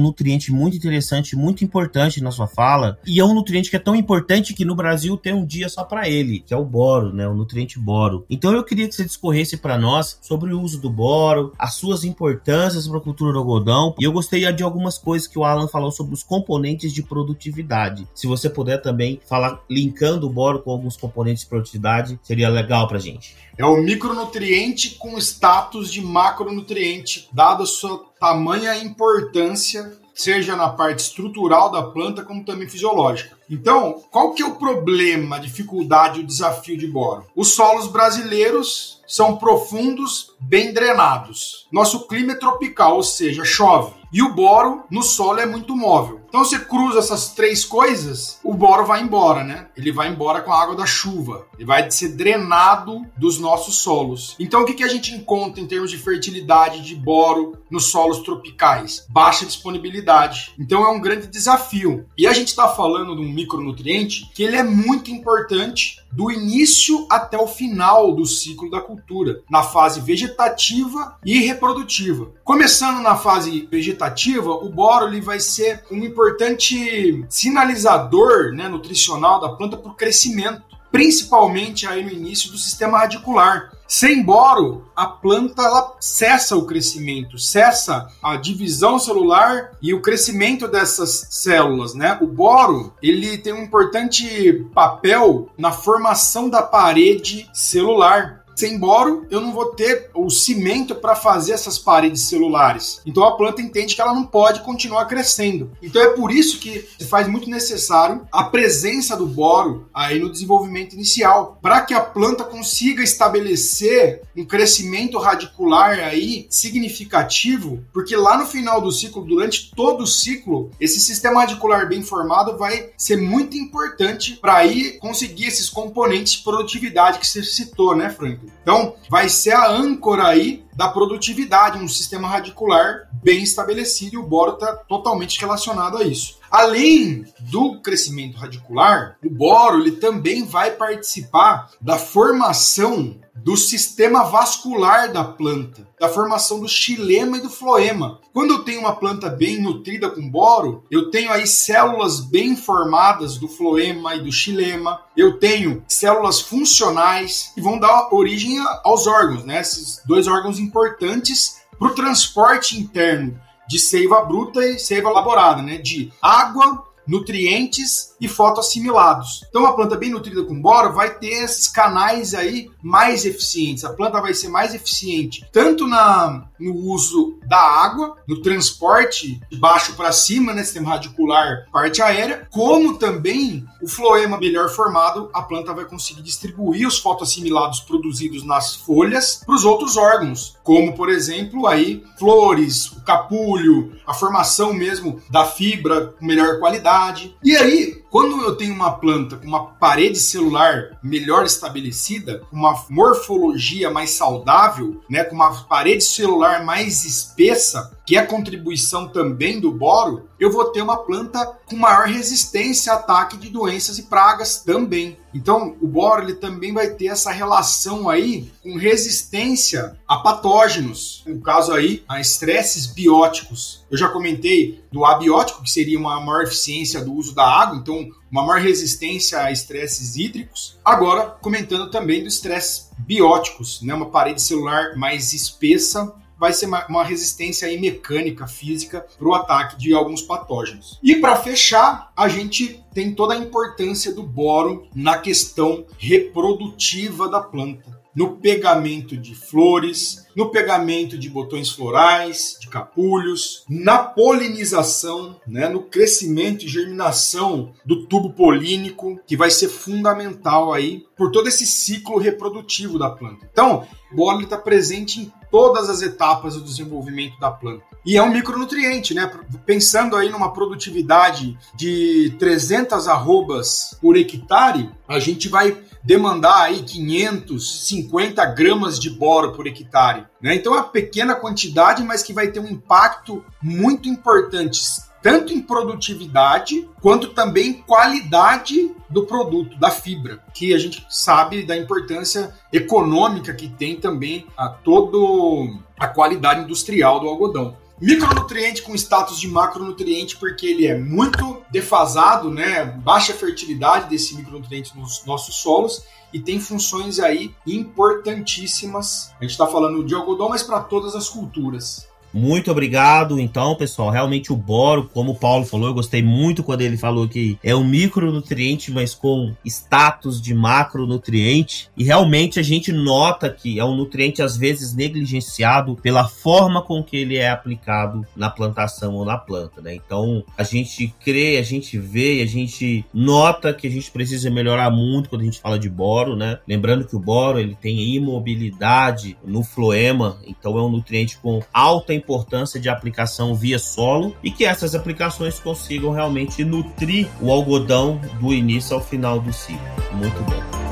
nutriente muito interessante, muito importante na sua fala. E é um nutriente que é tão importante que no Brasil tem um dia só para ele, que é o boro, né? O nutriente boro. Então eu queria que você discorresse para nós sobre o uso do boro, as suas importâncias para a cultura do algodão. E eu gostei de algumas coisas que o Alan falou sobre os componentes de produtividade. Se você puder também falar, linkando o boro com alguns componentes de produtividade, seria legal pra gente. É o micronutriente com status de macronutriente, dado sua tamanha importância, seja na parte estrutural da planta como também fisiológica. Então, qual que é o problema, a dificuldade, o desafio de boro? Os solos brasileiros são profundos, bem drenados. Nosso clima é tropical, ou seja, chove. E o boro no solo é muito móvel. Então você cruza essas três coisas, o boro vai embora, né? Ele vai embora com a água da chuva. Ele vai ser drenado dos nossos solos. Então o que, que a gente encontra em termos de fertilidade de boro nos solos tropicais? Baixa disponibilidade. Então é um grande desafio. E a gente está falando de um micronutriente que ele é muito importante do início até o final do ciclo da cultura, na fase vegetativa e reprodutiva. Começando na fase vegetativa, o boro ele vai ser um importante sinalizador né, nutricional da planta para o crescimento, principalmente aí no início do sistema radicular. Sem boro, a planta ela cessa o crescimento, cessa a divisão celular e o crescimento dessas células, né? O boro, ele tem um importante papel na formação da parede celular. Sem boro, eu não vou ter o cimento para fazer essas paredes celulares. Então a planta entende que ela não pode continuar crescendo. Então é por isso que se faz muito necessário a presença do boro aí no desenvolvimento inicial, para que a planta consiga estabelecer um crescimento radicular aí significativo, porque lá no final do ciclo, durante todo o ciclo, esse sistema radicular bem formado vai ser muito importante para aí conseguir esses componentes de produtividade que você citou, né, Frank? Então, vai ser a âncora aí da produtividade, um sistema radicular bem estabelecido e o boro está totalmente relacionado a isso. Além do crescimento radicular, o boro ele também vai participar da formação do sistema vascular da planta, da formação do xilema e do floema. Quando eu tenho uma planta bem nutrida com boro, eu tenho aí células bem formadas do floema e do xilema, eu tenho células funcionais que vão dar origem aos órgãos, né? Esses dois órgãos importantes para o transporte interno de seiva bruta e seiva elaborada, né? De água, nutrientes e fotoassimilados. Então a planta bem nutrida com boro vai ter esses canais aí mais eficientes. A planta vai ser mais eficiente tanto na, no uso da água, no transporte de baixo para cima, né, sistema radicular, parte aérea, como também o floema melhor formado, a planta vai conseguir distribuir os fotoassimilados produzidos nas folhas para os outros órgãos, como por exemplo aí flores, o capulho, a formação mesmo da fibra com melhor qualidade. E aí quando eu tenho uma planta com uma parede celular melhor estabelecida, uma morfologia mais saudável, né, com uma parede celular mais espessa, é a contribuição também do boro, eu vou ter uma planta com maior resistência a ataque de doenças e pragas também. Então, o boro ele também vai ter essa relação aí com resistência a patógenos, no caso aí, a estresses bióticos. Eu já comentei do abiótico, que seria uma maior eficiência do uso da água, então uma maior resistência a estresses hídricos. Agora, comentando também dos estresses bióticos, né, uma parede celular mais espessa vai ser uma, resistência aí mecânica, física, para o ataque de alguns patógenos. E para fechar, a gente tem toda a importância do boro na questão reprodutiva da planta no pegamento de flores, no pegamento de botões florais, de capulhos, na polinização, né, no crescimento e germinação do tubo polínico, que vai ser fundamental aí por todo esse ciclo reprodutivo da planta. Então, o boro está presente em todas as etapas do desenvolvimento da planta. E é um micronutriente, né? Pensando aí numa produtividade de 300 arrobas por hectare, a gente vai demandar aí 550 gramas de boro por hectare. Né? Então é uma pequena quantidade, mas que vai ter um impacto muito importante, tanto em produtividade quanto também qualidade do produto, da fibra, que a gente sabe da importância econômica que tem também a todo a qualidade industrial do algodão. Micronutriente com status de macronutriente, porque ele é muito defasado, né? Baixa fertilidade desse micronutriente nos nossos solos e tem funções aí importantíssimas. A gente está falando de algodão, mas para todas as culturas. Muito obrigado. Então, pessoal, realmente o boro, como o Paulo falou, eu gostei muito quando ele falou que é um micronutriente, mas com status de macronutriente. E realmente a gente nota que é um nutriente às vezes negligenciado pela forma com que ele é aplicado na plantação ou na planta, né? Então, a gente crê, a gente vê, a gente nota que a gente precisa melhorar muito quando a gente fala de boro, né? Lembrando que o boro, ele tem imobilidade no floema, então é um nutriente com alta importância de aplicação via solo e que essas aplicações consigam realmente nutrir o algodão do início ao final do ciclo. Muito bom.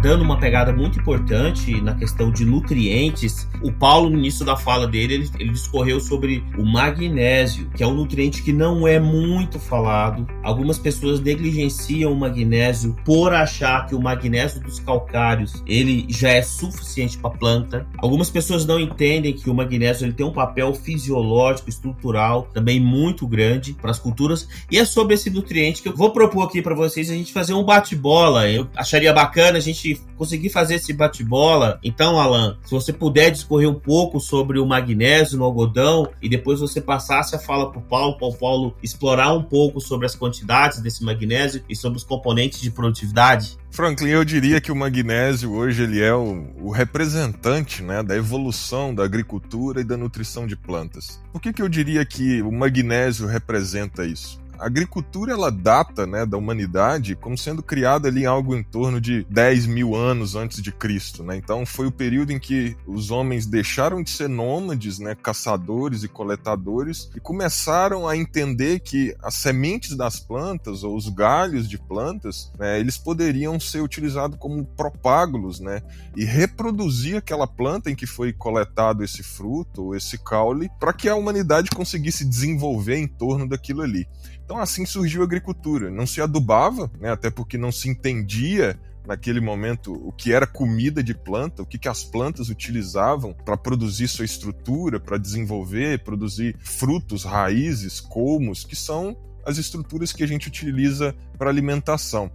Dando uma pegada muito importante na questão de nutrientes. O Paulo, no início da fala dele, ele, ele discorreu sobre o magnésio, que é um nutriente que não é muito falado. Algumas pessoas negligenciam o magnésio por achar que o magnésio dos calcários ele já é suficiente para a planta. Algumas pessoas não entendem que o magnésio ele tem um papel fisiológico, estrutural também muito grande para as culturas. E é sobre esse nutriente que eu vou propor aqui para vocês a gente fazer um bate-bola. Eu acharia bacana a gente conseguir fazer esse bate-bola, então, Alan, se você puder discorrer um pouco sobre o magnésio no algodão e depois você passasse a fala para o Paulo, para o Paulo explorar um pouco sobre as quantidades desse magnésio e sobre os componentes de produtividade. Franklin, eu diria que o magnésio hoje ele é o, o, representante né, da evolução da agricultura e da nutrição de plantas. Por que, que eu diria que o magnésio representa isso? A agricultura ela data né, da humanidade como sendo criada ali algo em torno de 10 mil anos antes de Cristo. Né? Então foi o período em que os homens deixaram de ser nômades, né, caçadores e coletadores, e começaram a entender que as sementes das plantas ou os galhos de plantas, né, eles poderiam ser utilizados como propágulos né, e reproduzir aquela planta em que foi coletado esse fruto ou esse caule para que a humanidade conseguisse desenvolver em torno daquilo ali. Então assim surgiu a agricultura. Não se adubava, né, até porque não se entendia naquele momento o que era comida de planta, o que, que as plantas utilizavam para produzir sua estrutura, para desenvolver, produzir frutos, raízes, colmos, que são as estruturas que a gente utiliza para alimentação.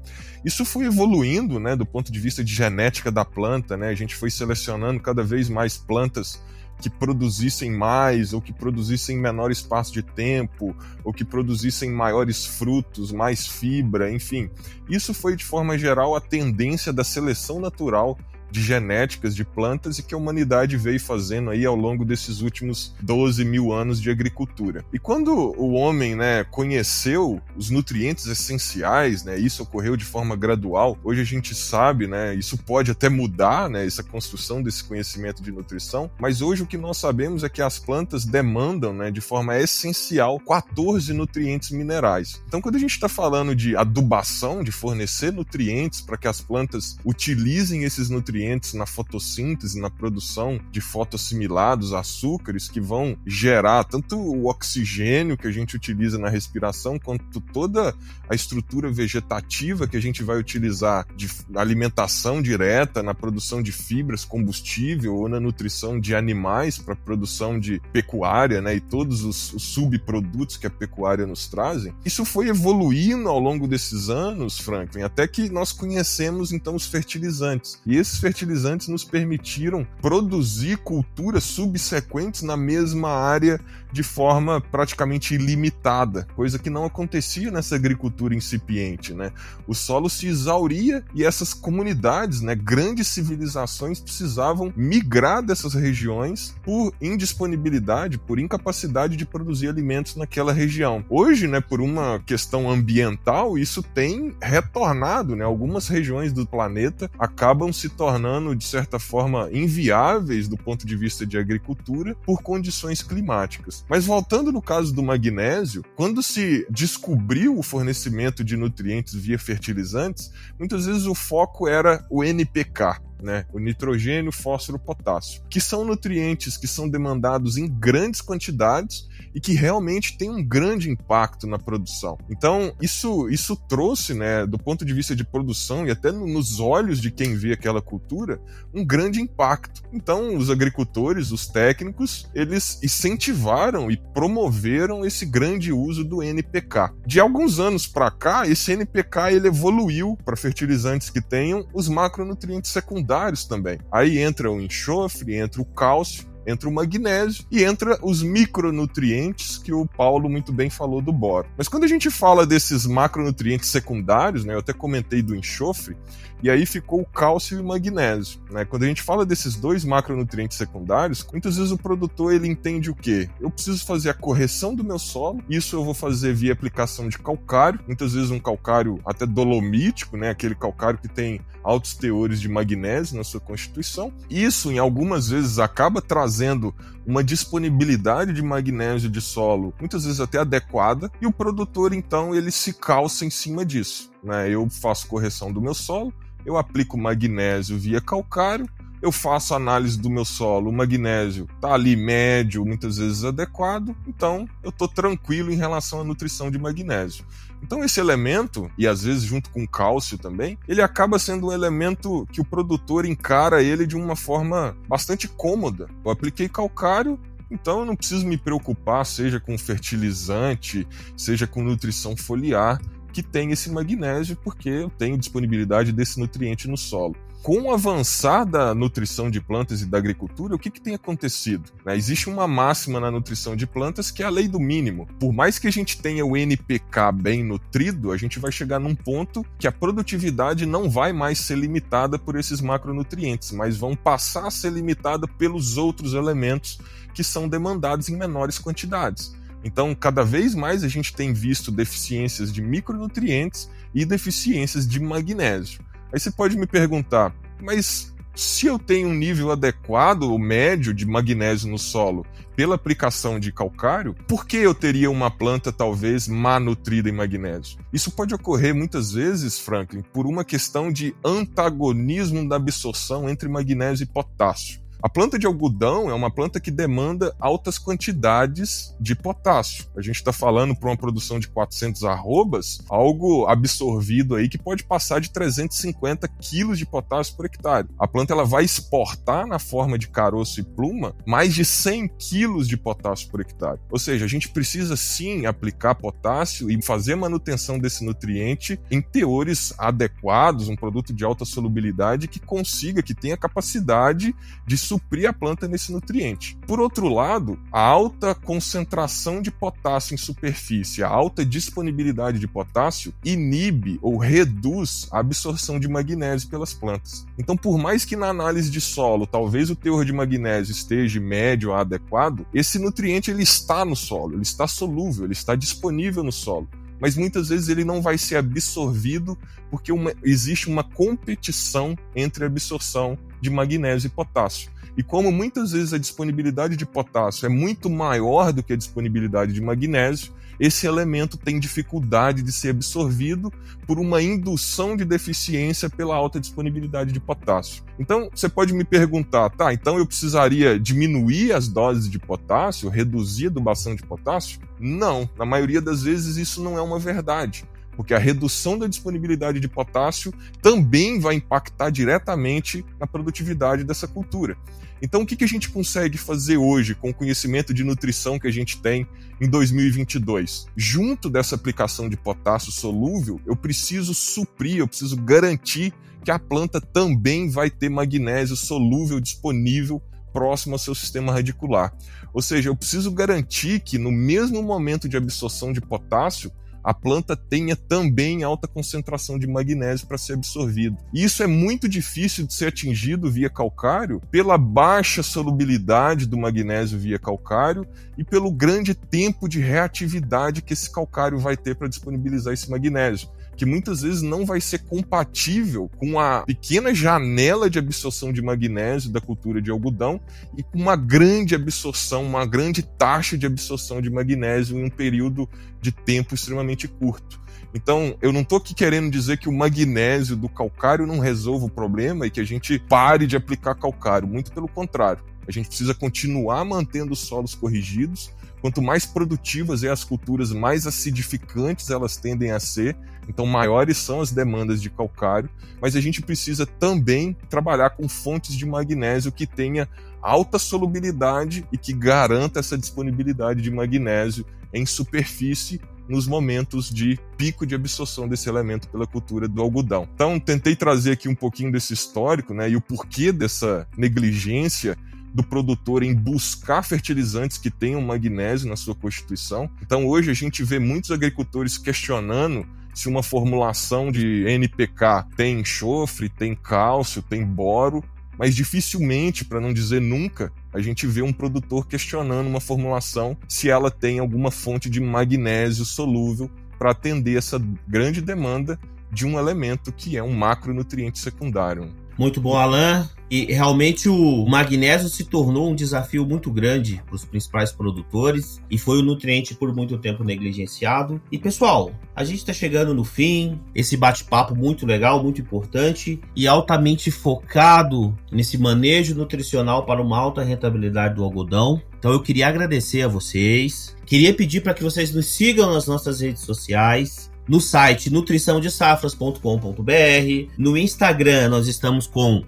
Isso foi evoluindo, né, do ponto de vista de genética da planta, né? A gente foi selecionando cada vez mais plantas que produzissem mais, ou que produzissem em menor espaço de tempo, ou que produzissem maiores frutos, mais fibra, enfim. Isso foi, de forma geral, a tendência da seleção natural de genéticas de plantas e que a humanidade veio fazendo aí ao longo desses últimos 12 mil anos de agricultura. E quando o homem né, conheceu os nutrientes essenciais, né, isso ocorreu de forma gradual, hoje a gente sabe, né, isso pode até mudar, né, essa construção desse conhecimento de nutrição, mas hoje o que nós sabemos é que as plantas demandam né, de forma essencial 14 nutrientes minerais. Então quando a gente está falando de adubação, de fornecer nutrientes para que as plantas utilizem esses nutrientes nutrientes na fotossíntese, na produção de fotoassimilados, açúcares que vão gerar tanto o oxigênio que a gente utiliza na respiração, quanto toda a estrutura vegetativa que a gente vai utilizar de alimentação direta, na produção de fibras, combustível ou na nutrição de animais para produção de pecuária, né, e todos os, os subprodutos que a pecuária nos trazem. Isso foi evoluindo ao longo desses anos, Franklin, até que nós conhecemos então os fertilizantes. E esses fertilizantes nos permitiram produzir culturas subsequentes na mesma área de forma praticamente ilimitada, coisa que não acontecia nessa agricultura incipiente, né? O solo se exauria e essas comunidades, né, grandes civilizações precisavam migrar dessas regiões por indisponibilidade, por incapacidade de produzir alimentos naquela região. Hoje, né, por uma questão ambiental, isso tem retornado, né? Algumas regiões do planeta acabam se tornando de certa forma, inviáveis do ponto de vista de agricultura por condições climáticas. Mas voltando no caso do magnésio, quando se descobriu o fornecimento de nutrientes via fertilizantes, muitas vezes o foco era o NPK, né? O nitrogênio, fósforo, potássio, que são nutrientes que são demandados em grandes quantidades e que realmente têm um grande impacto na produção. Então, isso, isso trouxe, né, do ponto de vista de produção e até nos olhos de quem vê aquela cultura, um grande impacto. Então, os agricultores, os técnicos, eles incentivaram e promoveram esse grande uso do NPK. De alguns anos para cá, esse NPK ele evoluiu para fertilizantes que tenham os macronutrientes secundários também. Aí entra o enxofre, entra o cálcio entra o magnésio e entra os micronutrientes que o Paulo muito bem falou do boro. Mas quando a gente fala desses macronutrientes secundários, né, eu até comentei do enxofre, e aí ficou o cálcio e o magnésio. Né? Quando a gente fala desses dois macronutrientes secundários, muitas vezes o produtor ele entende o quê? Eu preciso fazer a correção do meu solo, isso eu vou fazer via aplicação de calcário, muitas vezes um calcário até dolomítico, né? aquele calcário que tem altos teores de magnésio na sua constituição. Isso, em algumas vezes, acaba trazendo uma disponibilidade de magnésio de solo, muitas vezes até adequada, e o produtor, então, ele se calça em cima disso. Né? Eu faço correção do meu solo, eu aplico magnésio via calcário, eu faço análise do meu solo, o magnésio está ali médio, muitas vezes adequado, então eu estou tranquilo em relação à nutrição de magnésio. Então esse elemento, e às vezes junto com cálcio também, ele acaba sendo um elemento que o produtor encara ele de uma forma bastante cômoda. Eu apliquei calcário, então eu não preciso me preocupar, seja com fertilizante, seja com nutrição foliar, que tem esse magnésio, porque eu tenho disponibilidade desse nutriente no solo com o avançar da nutrição de plantas e da agricultura, o que, que tem acontecido? Né? Existe uma máxima na nutrição de plantas que é a lei do mínimo. Por mais que a gente tenha o NPK bem nutrido, a gente vai chegar num ponto que a produtividade não vai mais ser limitada por esses macronutrientes, mas vão passar a ser limitada pelos outros elementos que são demandados em menores quantidades. Então, cada vez mais a gente tem visto deficiências de micronutrientes e deficiências de magnésio. Aí você pode me perguntar, mas se eu tenho um nível adequado ou médio de magnésio no solo pela aplicação de calcário, por que eu teria uma planta talvez má nutrida em magnésio? Isso pode ocorrer muitas vezes, Franklin, por uma questão de antagonismo da absorção entre magnésio e potássio. A planta de algodão é uma planta que demanda altas quantidades de potássio. A gente está falando para uma produção de 400 arrobas, algo absorvido aí que pode passar de 350 quilos de potássio por hectare. A planta ela vai exportar na forma de caroço e pluma mais de 100 quilos de potássio por hectare. Ou seja, a gente precisa sim aplicar potássio e fazer manutenção desse nutriente em teores adequados, um produto de alta solubilidade que consiga, que tenha capacidade de suprir a planta nesse nutriente. Por outro lado, a alta concentração de potássio em superfície, a alta disponibilidade de potássio inibe ou reduz a absorção de magnésio pelas plantas. Então, por mais que na análise de solo talvez o teor de magnésio esteja médio ou adequado, esse nutriente ele está no solo, ele está solúvel, ele está disponível no solo mas muitas vezes ele não vai ser absorvido porque uma, existe uma competição entre a absorção de magnésio e potássio. E como muitas vezes a disponibilidade de potássio é muito maior do que a disponibilidade de magnésio, esse elemento tem dificuldade de ser absorvido por uma indução de deficiência pela alta disponibilidade de potássio. Então, você pode me perguntar, tá, então eu precisaria diminuir as doses de potássio, reduzir a adubação de potássio? Não, na maioria das vezes isso não é uma verdade porque a redução da disponibilidade de potássio também vai impactar diretamente na produtividade dessa cultura. Então, o que, a gente consegue fazer hoje com o conhecimento de nutrição que a gente tem em 2022? Junto dessa aplicação de potássio solúvel, eu preciso suprir, eu preciso garantir que a planta também vai ter magnésio solúvel disponível próximo ao seu sistema radicular. Ou seja, eu preciso garantir que no mesmo momento de absorção de potássio, a planta tenha também alta concentração de magnésio para ser absorvido. E isso é muito difícil de ser atingido via calcário pela baixa solubilidade do magnésio via calcário e pelo grande tempo de reatividade que esse calcário vai ter para disponibilizar esse magnésio que muitas vezes não vai ser compatível com a pequena janela de absorção de magnésio da cultura de algodão e com uma grande absorção, uma grande taxa de absorção de magnésio em um período de tempo extremamente curto. Então, eu não estou aqui querendo dizer que o magnésio do calcário não resolve o problema e que a gente pare de aplicar calcário. Muito pelo contrário. A gente precisa continuar mantendo os solos corrigidos. Quanto mais produtivas é as culturas, mais acidificantes elas tendem a ser. Então, maiores são as demandas de calcário. Mas a gente precisa também trabalhar com fontes de magnésio que tenha alta solubilidade e que garanta essa disponibilidade de magnésio em superfície nos momentos de pico de absorção desse elemento pela cultura do algodão. Então, tentei trazer aqui um pouquinho desse histórico né, e o porquê dessa negligência do produtor em buscar fertilizantes que tenham magnésio na sua constituição. Então, hoje a gente vê muitos agricultores questionando se uma formulação de NPK tem enxofre, tem cálcio, tem boro, mas dificilmente, para não dizer nunca, a gente vê um produtor questionando uma formulação se ela tem alguma fonte de magnésio solúvel para atender essa grande demanda de um elemento que é um macronutriente secundário. Muito bom, Alan. E realmente o magnésio se tornou um desafio muito grande para os principais produtores e foi um nutriente por muito tempo negligenciado. E pessoal, a gente está chegando no fim. Esse bate-papo muito legal, muito importante e altamente focado nesse manejo nutricional para uma alta rentabilidade do algodão. Então eu queria agradecer a vocês. Queria pedir para que vocês nos sigam nas nossas redes sociais no site nutriçãodesafras.com.br. No Instagram nós estamos com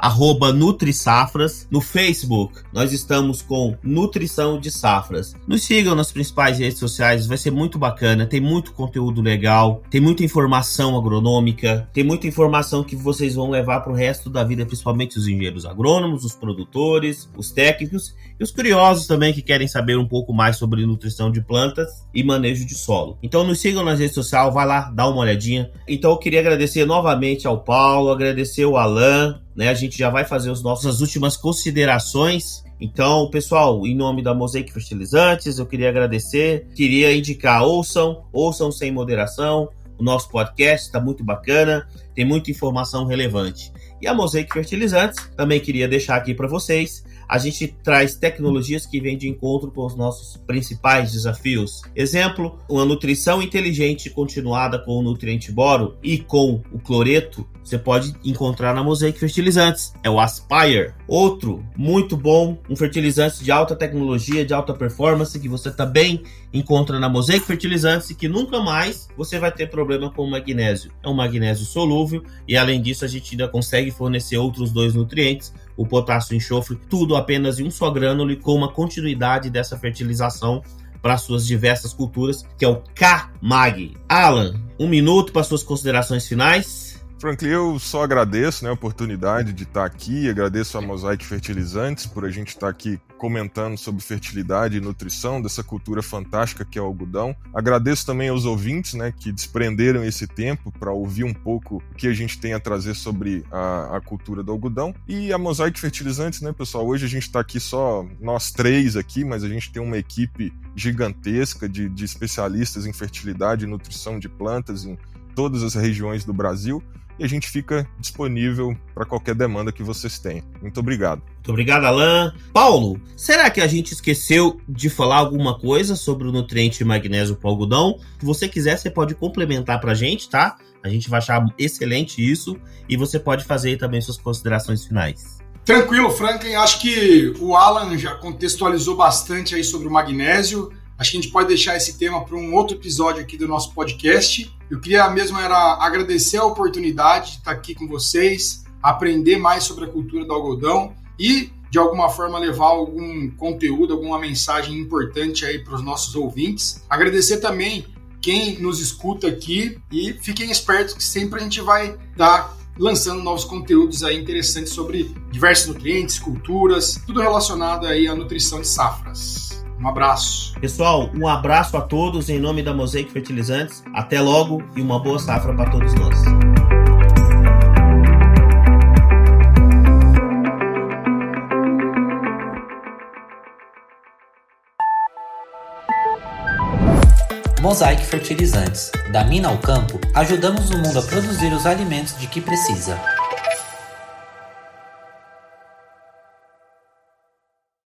@nutrisafras, no Facebook nós estamos com Nutrição de Safras. Nos sigam nas principais redes sociais, vai ser muito bacana, tem muito conteúdo legal, tem muita informação agronômica, tem muita informação que vocês vão levar para o resto da vida, principalmente os engenheiros agrônomos, os produtores, os técnicos e os curiosos também que querem saber um pouco mais sobre nutrição de plantas e manejo de solo. Então nos sigam nas redes sociais, vai lá, dá uma olhadinha. Então eu queria agradecer novamente ao Paulo, agradecer o Alan, né? A gente já vai fazer as nossas últimas considerações. Então, pessoal, em nome da Mosaic Fertilizantes, eu queria agradecer, queria indicar, ouçam, ouçam sem moderação, o nosso podcast está muito bacana, tem muita informação relevante. E a Mosaic Fertilizantes, também queria deixar aqui para vocês a gente traz tecnologias que vêm de encontro com os nossos principais desafios. Exemplo, uma nutrição inteligente continuada com o nutriente boro e com o cloreto você pode encontrar na Mosaic Fertilizantes. É o Aspire. Outro muito bom, um fertilizante de alta tecnologia, de alta performance, que você também encontra na Mosaic Fertilizantes e que nunca mais você vai ter problema com o magnésio. É um magnésio solúvel e além disso a gente ainda consegue fornecer outros dois nutrientes, o potássio e enxofre, tudo apenas em um só grânulo e com uma continuidade dessa fertilização para suas diversas culturas, que é o K-Mag. Alan, um minuto para suas considerações finais. Franklin, eu só agradeço né, a oportunidade de estar aqui, agradeço a Mosaic Fertilizantes por a gente estar aqui comentando sobre fertilidade e nutrição dessa cultura fantástica que é o algodão. Agradeço também aos ouvintes né, que desprenderam esse tempo para ouvir um pouco o que a gente tem a trazer sobre a, a cultura do algodão. E a Mosaic Fertilizantes, né, pessoal? Hoje a gente está aqui só nós três aqui, mas a gente tem uma equipe gigantesca de, de especialistas em fertilidade e nutrição de plantas em todas as regiões do Brasil e a gente fica disponível para qualquer demanda que vocês tenham. Muito obrigado. Muito obrigado, Alan. Paulo, será que a gente esqueceu de falar alguma coisa sobre o nutriente magnésio para o algodão? Se você quiser, você pode complementar para a gente, tá? A gente vai achar excelente isso e você pode fazer também suas considerações finais. Tranquilo, Franklin. Acho que o Alan já contextualizou bastante aí sobre o magnésio. Acho que a gente pode deixar esse tema para um outro episódio aqui do nosso podcast. Eu queria mesmo era agradecer a oportunidade de estar aqui com vocês, aprender mais sobre a cultura do algodão e de alguma forma levar algum conteúdo, alguma mensagem importante aí para os nossos ouvintes. Agradecer também quem nos escuta aqui e fiquem espertos que sempre a gente vai dar lançando novos conteúdos aí interessantes sobre diversos nutrientes, culturas, tudo relacionado aí à nutrição de safras. Um abraço. Pessoal, um abraço a todos em nome da Mosaic Fertilizantes. Até logo e uma boa safra para todos nós. Mosaic Fertilizantes. Da mina ao campo, ajudamos o mundo a produzir os alimentos de que precisa.